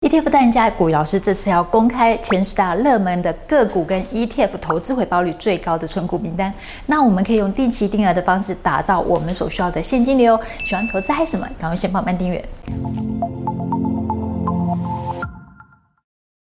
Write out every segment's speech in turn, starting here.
ETF 大赢家股鱼老师这次要公开前十大热门的个股跟 ETF 投资回报率最高的存股名单。那我们可以用定期定额的方式打造我们所需要的现金流。喜欢投资嗨什么？赶快先帮我们订阅。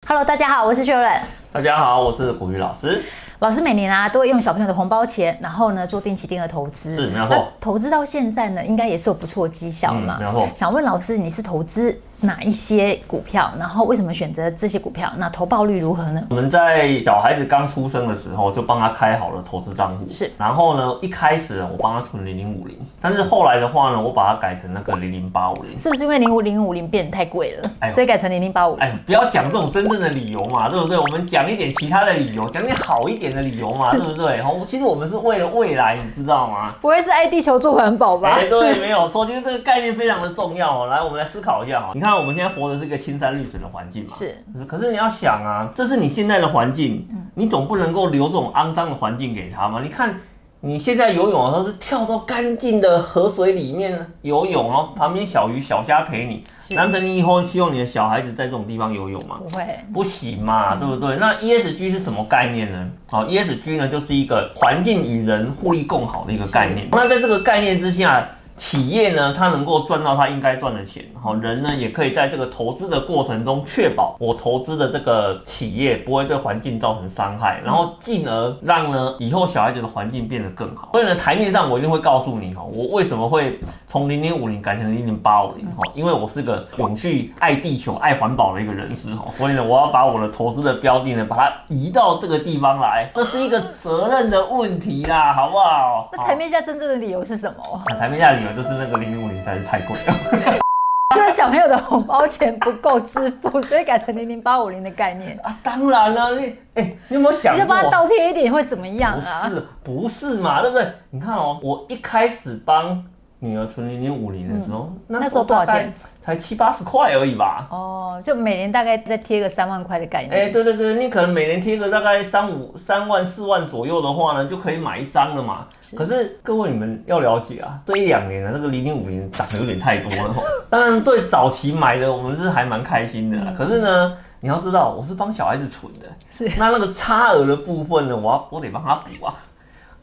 Hello，大家好，我是 Sharon。大家好，我是股鱼老师。老师每年啊都会用小朋友的红包钱，然后呢做定期定额投资，是没有错。投资到现在呢，应该也是有不错绩效嘛，嗯，没有错。想问老师，你是投资哪一些股票？然后为什么选择这些股票？那投报率如何呢？我们在小孩子刚出生的时候就帮他开好了投资账户，是。然后呢，一开始我帮他存零零五零，但是后来的话呢，我把它改成那个零零八五零。是不是因为零五零五零变得太贵了，哎，所以改成零零八五？哎，不要讲这种真正的理由嘛，对不对？我们讲一点其他的理由，讲点好一点的理由嘛。对不对？哦，其实我们是为了未来，你知道吗？不会是爱地球做环保吧？哎，对，没有错。今天这个概念非常的重要哦。来，我们来思考一下哈。你看，我们现在活的是一个青山绿水的环境嘛。是。可是你要想啊，这是你现在的环境，你总不能够留这种肮脏的环境给他嘛。你看。你现在游泳的时候是跳到干净的河水里面游泳，然后旁边小鱼小虾陪你。难道你以后希望你的小孩子在这种地方游泳吗？不会，不行嘛，对不对？那 ESG 是什么概念呢？好，ESG 呢就是一个环境与人互利共好的一个概念。那在这个概念之下。企业呢，它能够赚到它应该赚的钱，好，人呢也可以在这个投资的过程中确保我投资的这个企业不会对环境造成伤害，然后进而让呢以后小孩子的环境变得更好。所以呢，台面上我一定会告诉你哈，我为什么会从零零五零改成零零八五零哈，因为我是个永续、爱地球、爱环保的一个人士哈，所以呢，我要把我的投资的标的呢，把它移到这个地方来，这是一个责任的问题啦，好不好？那台面下真正的理由是什么？那台面下的理由。就是那个零零五零实在是太贵了，因为小朋友的红包钱不够支付，所以改成零零八五零的概念啊。当然了，你哎、欸，你有没有想过？你就帮他倒贴一点会怎么样啊？不是，不是嘛，对不对？你看哦，我一开始帮。女儿存零零五零的时候，嗯、那时候多少钱？才七八十块而已吧。哦，就每年大概再贴个三万块的概念。哎、欸，对对对，你可能每年贴个大概三五三万四万左右的话呢，就可以买一张了嘛。是。可是各位你们要了解啊，这一两年的那个零零五零涨得有点太多了。当然，对早期买的我们是还蛮开心的啦。可是呢，你要知道，我是帮小孩子存的，是。那那个差额的部分呢，我要我得帮他补啊。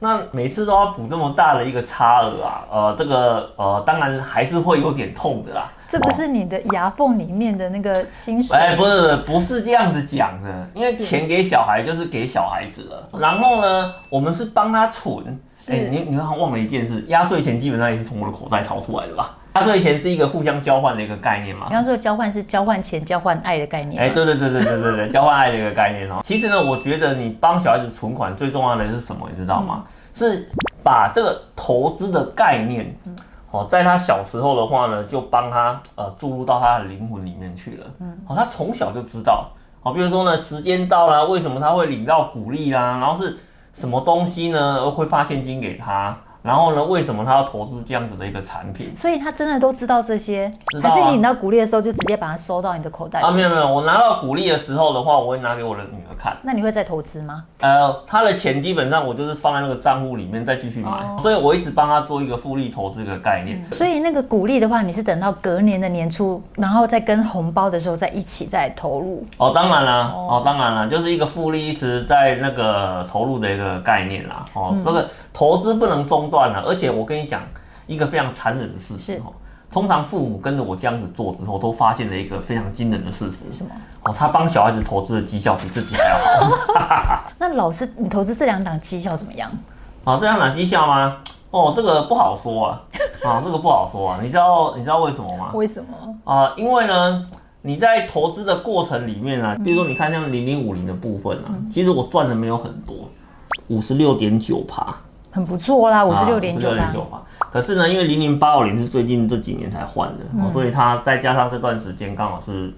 那每次都要补这么大的一个差额啊，呃，这个呃，当然还是会有点痛的啦。这不是你的牙缝里面的那个薪水？哎，不是，不是这样子讲的，因为钱给小孩就是给小孩子了。然后呢，我们是帮他存。哎，你你好像忘了一件事，压岁钱基本上也是从我的口袋掏出来的吧？压岁钱是一个互相交换的一个概念嘛？你刚说的交换是交换钱、交换爱的概念。哎，对对对对对对对，交换爱的一个概念哦。其实呢，我觉得你帮小孩子存款最重要的是什么？你知道吗？是把这个投资的概念，哦，在他小时候的话呢，就帮他呃注入到他的灵魂里面去了。嗯，好，他从小就知道，好，比如说呢，时间到了，为什么他会领到鼓励啦？然后是什么东西呢？会发现金给他？然后呢，为什么他要投资这样子的一个产品？所以他真的都知道这些，知道啊、还是你领到股利的时候就直接把它收到你的口袋里？啊，没有没有，我拿到股利的时候的话，我会拿给我的女儿看。那你会再投资吗？呃，他的钱基本上我就是放在那个账户里面再继续买，哦、所以我一直帮他做一个复利投资的概念。嗯、所以那个股利的话，你是等到隔年的年初，然后再跟红包的时候再一起再投入？哦，当然啦，哦，哦，当然了，就是一个复利一直在那个投入的一个概念啦。哦，嗯、这个投资不能中断了，而且我跟跟你讲一个非常残忍的事实哈，通常父母跟着我这样子做之后，都发现了一个非常惊人的事实，什么？哦，他帮小孩子投资的绩效比自己还要好。那老师，你投资这两档绩效怎么样？啊，这两档绩效吗？哦，这个不好说啊，啊，这个不好说啊。你知道你知道为什么吗？为什么？啊，因为呢，你在投资的过程里面啊，比如说你看像零零五零的部分啊，其实我赚的没有很多，五十六点九趴。很不错啦，五十六点九八。可是呢，因为零零八五零是最近这几年才换的，嗯、所以它再加上这段时间刚好是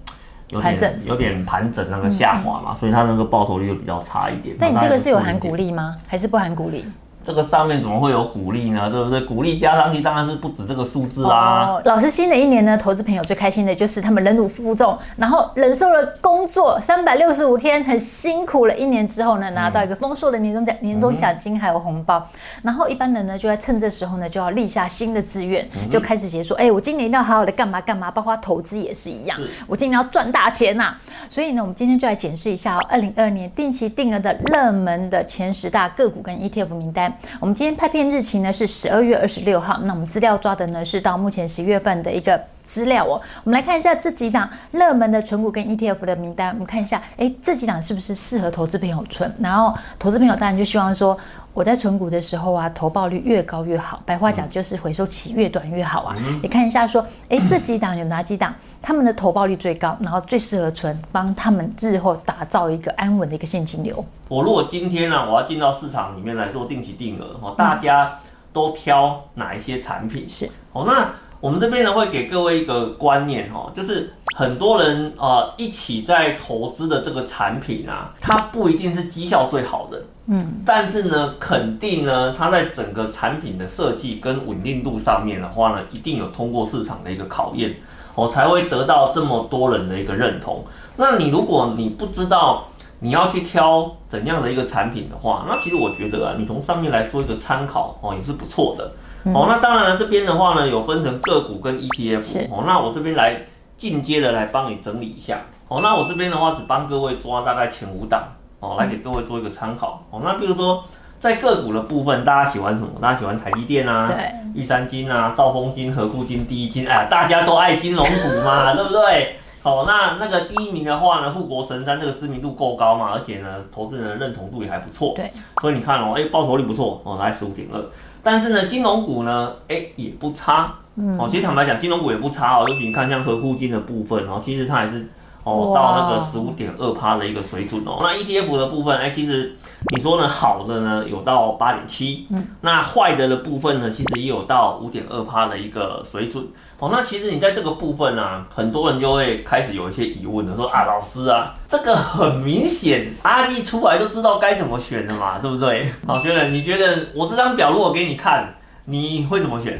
有点整有点盘整那个下滑嘛，嗯、所以它那个报酬率就比较差一点。那你这个是有含股利吗？还是不含股利？这个上面怎么会有股利呢？对不对？股利加上去当然是不止这个数字啦。哦，老师，新的一年呢，投资朋友最开心的就是他们忍辱负重，然后忍受了工作三百六十五天，很辛苦了一年之后呢，拿到一个丰硕的年终奖、年终奖金还有红包。然后一般人呢，就在趁这时候呢，就要立下新的志愿，就开始写说，哎，我今年一定要好好的干嘛干嘛，包括投资也是一样，我今年要赚大钱呐。所以呢，我们今天就来检视一下二零二二年定期定额的热门的前十大个股跟 ETF 名单。我们今天拍片日期呢是十二月二十六号，那我们资料抓的呢是到目前十月份的一个资料哦。我们来看一下这几档热门的存股跟 ETF 的名单，我们看一下，哎，这几档是不是适合投资朋友存？然后投资朋友当然就希望说。我在存股的时候啊，投报率越高越好，白话讲就是回收期越短越好啊。嗯、你看一下说，哎，这几档有哪几档，他们的投报率最高，然后最适合存，帮他们日后打造一个安稳的一个现金流。我如果今天呢、啊，我要进到市场里面来做定期定额，哦，大家都挑哪一些产品？是哦，那我们这边呢会给各位一个观念哈，就是。很多人呃一起在投资的这个产品啊，它不一定是绩效最好的，嗯，但是呢，肯定呢，它在整个产品的设计跟稳定度上面的话呢，一定有通过市场的一个考验，我才会得到这么多人的一个认同。那你如果你不知道你要去挑怎样的一个产品的话，那其实我觉得啊，你从上面来做一个参考哦，也是不错的。哦，那当然了，这边的话呢，有分成个股跟 ETF 哦，那我这边来。进阶的来帮你整理一下。哦，那我这边的话只帮各位抓大概前五档。哦，来给各位做一个参考。哦。那比如说在个股的部分，大家喜欢什么？大家喜欢台积电啊，对，玉山金啊，兆丰金、和固金、第一金，哎呀，大家都爱金融股嘛，对不对？好，那那个第一名的话呢，富国神山这个知名度够高嘛，而且呢，投资人的认同度也还不错，对，所以你看哦，哎，报酬率不错。哦，来十五点二，但是呢，金融股呢，哎，也不差。哦，其实坦白讲，金融股也不差哦，尤其你看像合库金的部分哦，其实它还是哦到那个十五点二趴的一个水准哦。那 ETF 的部分，哎，其实你说呢，好的呢有到八点七，嗯，那坏的的部分呢，其实也有到五点二趴的一个水准。哦，那其实你在这个部分呢、啊，很多人就会开始有一些疑问了，说啊，老师啊，这个很明显案例出来都知道该怎么选的嘛，对不对？好，学员，你觉得我这张表如果给你看，你会怎么选？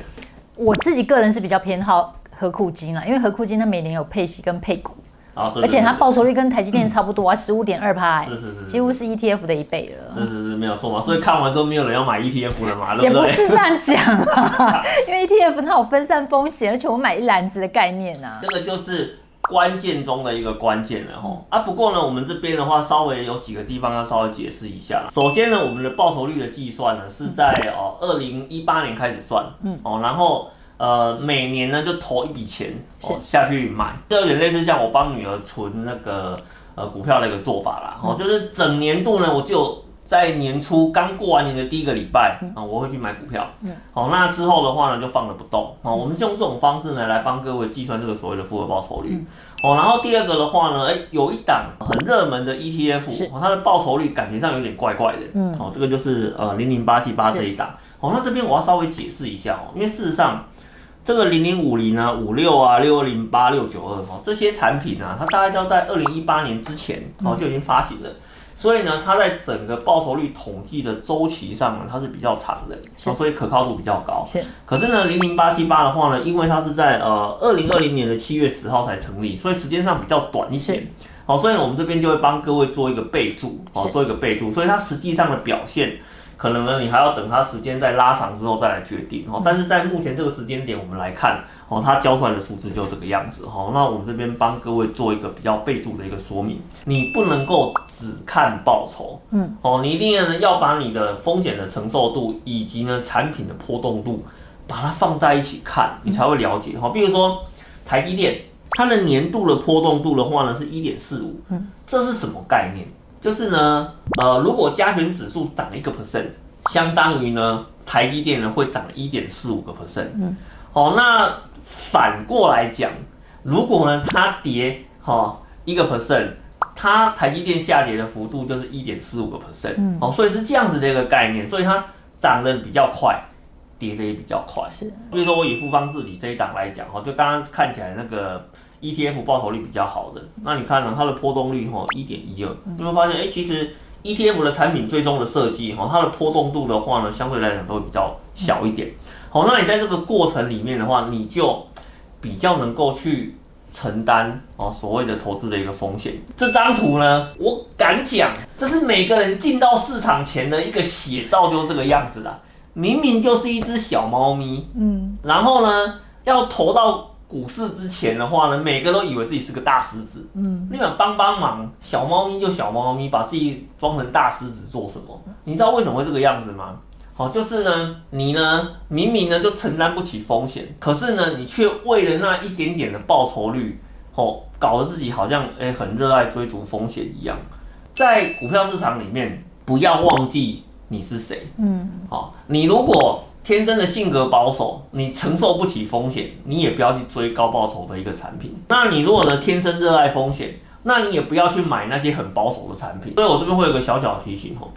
我自己个人是比较偏好合库金啦，因为合库金它每年有配息跟配股，啊，对对对对，而且它报酬率跟台积电差不多啊，十五点二趴，是是是，几乎是 ETF 的一倍了。是是是，没有错嘛。所以看完之后，没有人要买 ETF 了嘛，对不对？也不是这样讲啊，因为 ETF 它有分散风险，而且我买一篮子的概念啊。这个就是关键中的一个关键了哈。啊，不过呢，我们这边的话，稍微有几个地方要稍微解释一下。首先呢，我们的报酬率的计算呢，是在哦二零一八年开始算，嗯哦，然后。呃，每年呢就投一笔钱哦下去买，这有点类似像我帮女儿存那个呃股票的一个做法啦。哦，就是整年度呢，我就在年初刚过完年的第一个礼拜啊，我会去买股票。嗯，好，那之后的话呢就放着不动。哦，我们是用这种方式呢来帮各位计算这个所谓的复合报酬率。哦，然后第二个的话呢，哎，有一档很热门的 ETF，它的报酬率感觉上有点怪怪的。嗯，哦，这个就是呃零零八七八这一档。哦，那这边我要稍微解释一下哦，因为事实上。这个零零五零啊，五六啊，六二零八，六九二哦，这些产品啊，它大概都在二零一八年之前哦就已经发行了，所以呢，它在整个报酬率统计的周期上呢，它是比较长的，哦，所以可靠度比较高。是。可是呢，零零八七八的话呢，因为它是在呃二零二零年的七月十号才成立，所以时间上比较短一些。好，所以我们这边就会帮各位做一个备注，哦，做一个备注，所以它实际上的表现。可能呢，你还要等它时间再拉长之后再来决定哦。但是在目前这个时间点，我们来看哦，它交出来的数字就这个样子哈。那我们这边帮各位做一个比较备注的一个说明，你不能够只看报酬，嗯，哦，你一定要呢要把你的风险的承受度以及呢产品的波动度，把它放在一起看，你才会了解哈。比如说台积电，它的年度的波动度的话呢是一点四五，嗯，这是什么概念？就是呢，呃，如果加权指数涨一个 percent，相当于呢，台积电呢会涨一点四五个 percent。嗯，好，那反过来讲，如果呢它跌哈一个 percent，它台积电下跌的幅度就是一点四五个 percent。嗯，哦，所以是这样子的一个概念，所以它涨得比较快，跌得也比较快。是，比如说我以富邦治理这一档来讲，哈，就刚刚看起来那个。ETF 报酬率比较好的，那你看呢？它的波动率哈一点一二，你会发现哎、欸，其实 ETF 的产品最终的设计哈，它的波动度的话呢，相对来讲都会比较小一点。好，那你在这个过程里面的话，你就比较能够去承担哦所谓的投资的一个风险。这张图呢，我敢讲，这是每个人进到市场前的一个写照，就是这个样子啦。明明就是一只小猫咪，嗯，然后呢，要投到股市之前的话呢，每个都以为自己是个大狮子，嗯，你们帮帮忙，小猫咪就小猫咪，把自己装成大狮子做什么？你知道为什么会这个样子吗？好，就是呢，你呢，明明呢就承担不起风险，可是呢，你却为了那一点点的报酬率，哦，搞得自己好像诶、欸、很热爱追逐风险一样。在股票市场里面，不要忘记你是谁。嗯，好，你如果天生的性格保守，你承受不起风险，你也不要去追高报酬的一个产品。那你如果呢天生热爱风险，那你也不要去买那些很保守的产品。所以我这边会有个小小的提醒哦，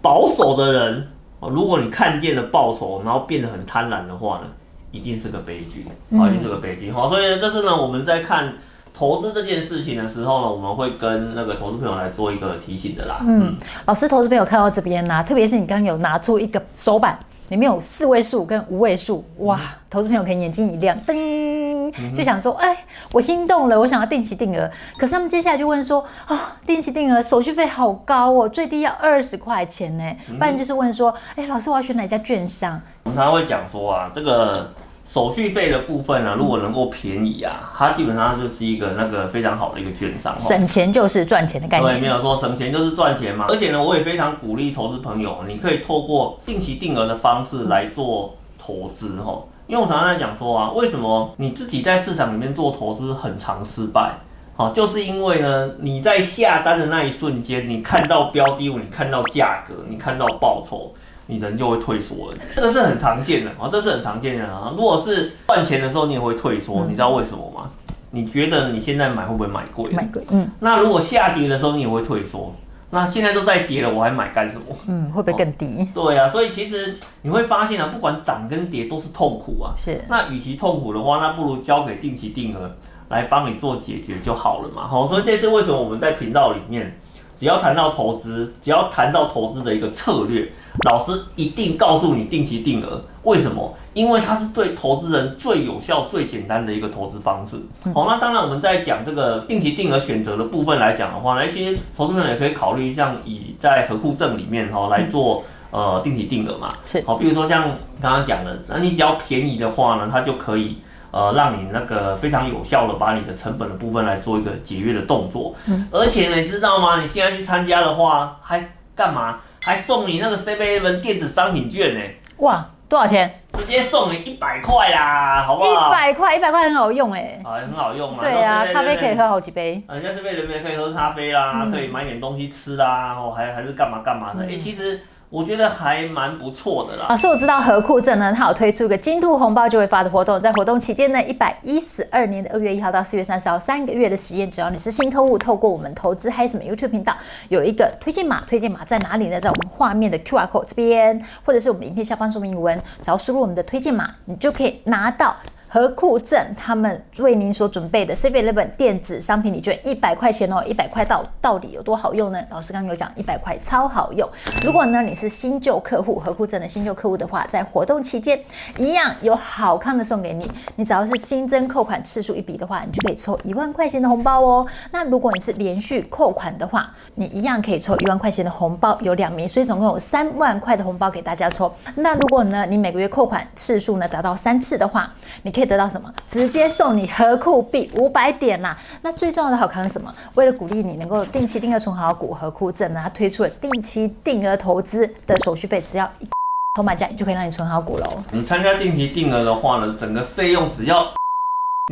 保守的人。如果你看见了报酬，然后变得很贪婪的话呢，一定是个悲剧，啊，一定是个悲剧。好，所以这是呢，我们在看投资这件事情的时候呢，我们会跟那个投资朋友来做一个提醒的啦。嗯，老师，投资朋友看到这边呢、啊，特别是你刚刚有拿出一个手板。里面有四位数跟五位数，哇！投资朋友可以眼睛一亮，噔，就想说，哎，我心动了，我想要定期定额。可是他们接下来就问说，啊、哦，定期定额手续费好高哦，最低要二十块钱呢。不然就是问说，哎，老师，我要选哪家券商？我们常常会讲说啊，这个。手续费的部分呢、啊，如果能够便宜啊，它基本上就是一个那个非常好的一个券商。省钱就是赚钱的概念。对，没有说省钱就是赚钱嘛。而且呢，我也非常鼓励投资朋友，你可以透过定期定额的方式来做投资哈。因为我常常在讲说啊，为什么你自己在市场里面做投资很常失败？好，就是因为呢，你在下单的那一瞬间，你看到标的物，你看到价格，你看到报酬。你人就会退缩了，这个是很常见的啊，这是很常见的啊。如果是赚钱的时候，你也会退缩，你知道为什么吗？你觉得你现在买会不会买贵？买贵，嗯。那如果下跌的时候，你也会退缩。那现在都在跌了，我还买干什么？嗯，会不会更低？对啊，所以其实你会发现啊，不管涨跟跌都是痛苦啊。是。那与其痛苦的话，那不如交给定期定额来帮你做解决就好了嘛。好，所以这次为什么我们在频道里面，只要谈到投资，只要谈到投资的一个策略。老师一定告诉你定期定额，为什么？因为它是对投资人最有效、最简单的一个投资方式。好，那当然我们在讲这个定期定额选择的部分来讲的话呢，其实投资人也可以考虑像以在合库证里面哈来做呃定期定额嘛。是好，比如说像刚刚讲的，那你只要便宜的话呢，它就可以呃让你那个非常有效的把你的成本的部分来做一个节约的动作。嗯，而且呢，你知道吗？你现在去参加的话，还干嘛？还送你那个7-11电子商品券呢！哇，多少钱？直接送你一百块啦，好不好？一百块，一百块很好用哎，啊，很好用嘛。对啊，咖啡可以喝好几杯。人家7-11可以喝咖啡啦，可以买点东西吃啦，然后还还是干嘛干嘛的。哎，其实。我觉得还蛮不错的啦。老师，我知道何库证呢，它有推出一个金兔红包就会发的活动，在活动期间呢，一百一十二年的二月一号到四月三十号三个月的时间，只要你是新客户，透过我们投资嗨什么 YouTube 频道有一个推荐码，推荐码在哪里呢？在我们画面的 QR code 这边，或者是我们影片下方说明文，只要输入我们的推荐码，你就可以拿到。合库镇他们为您所准备的 C V Eleven 电子商品礼券一百块钱哦，一百块到到底有多好用呢？老师刚刚有讲一百块超好用。如果呢你是新旧客户，合库镇的新旧客户的话，在活动期间一样有好康的送给你。你只要是新增扣款次数一笔的话，你就可以抽一万块钱的红包哦。那如果你是连续扣款的话，你一样可以抽一万块钱的红包，有两名，所以总共有三万块的红包给大家抽。那如果呢你每个月扣款次数呢达到三次的话，你可以。可以得到什么？直接送你合库币五百点啦！那最重要的好康是什么？为了鼓励你能够定期定额存好股合库证呢，它推出了定期定额投资的手续费，只要一投买价就可以让你存好股喽。你参加定期定额的话呢，整个费用只要。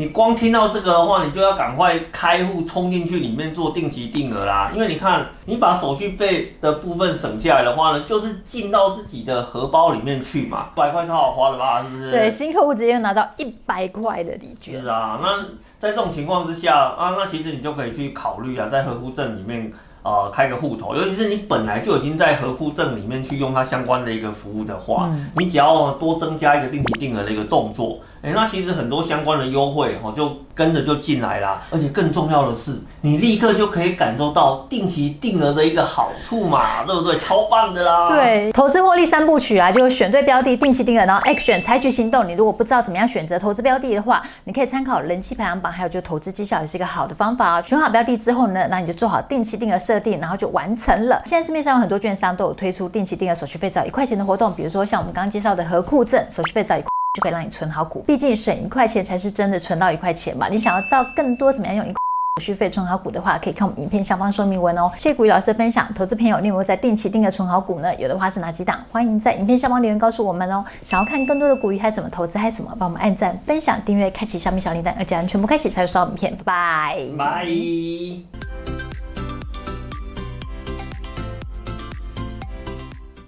你光听到这个的话，你就要赶快开户冲进去里面做定期定额啦。因为你看，你把手续费的部分省下来的话呢，就是进到自己的荷包里面去嘛。百块超好花的吧？是不是？对，新客户直接拿到一百块的礼券。是啊，那在这种情况之下啊，那其实你就可以去考虑啊，在合库证里面呃开个户头，尤其是你本来就已经在合库证里面去用它相关的一个服务的话，嗯、你只要多增加一个定期定额的一个动作，哎，那其实很多相关的优惠哦就跟着就进来啦，而且更重要的是，你立刻就可以感受到定期定额的一个好处嘛，对不对？超棒的啦！对，投资获利三部曲啊，就是选对标的，定期定额，然后 action 采取行动。你如果不知道怎么样选择投资标的的话，你可以参考人气排行榜，还有就投资绩效也是一个好的方法啊。选好标的之后呢，那你就做好定期定额设定，然后就完成了。现在市面上有很多券商都有推出定期定额手续费只要一块钱的活动，比如说像我们刚刚介绍的合库证，手续费只要一块就可以让你存好股。毕竟省一块钱才是真的存到一块钱嘛。你想要知道更多怎么样用一块手续费存好股的话，可以看我们影片下方说明文哦。谢谢股鱼老师的分享，投资朋友，你有没有在定期定额存好股呢？有的话是哪几档？欢迎在影片下方留言告诉我们哦。想要看更多的股鱼还怎么投资还怎么，帮我们按赞、分享、订阅、开启小米小铃铛，要记得全部开启才有收到影片。拜拜。拜。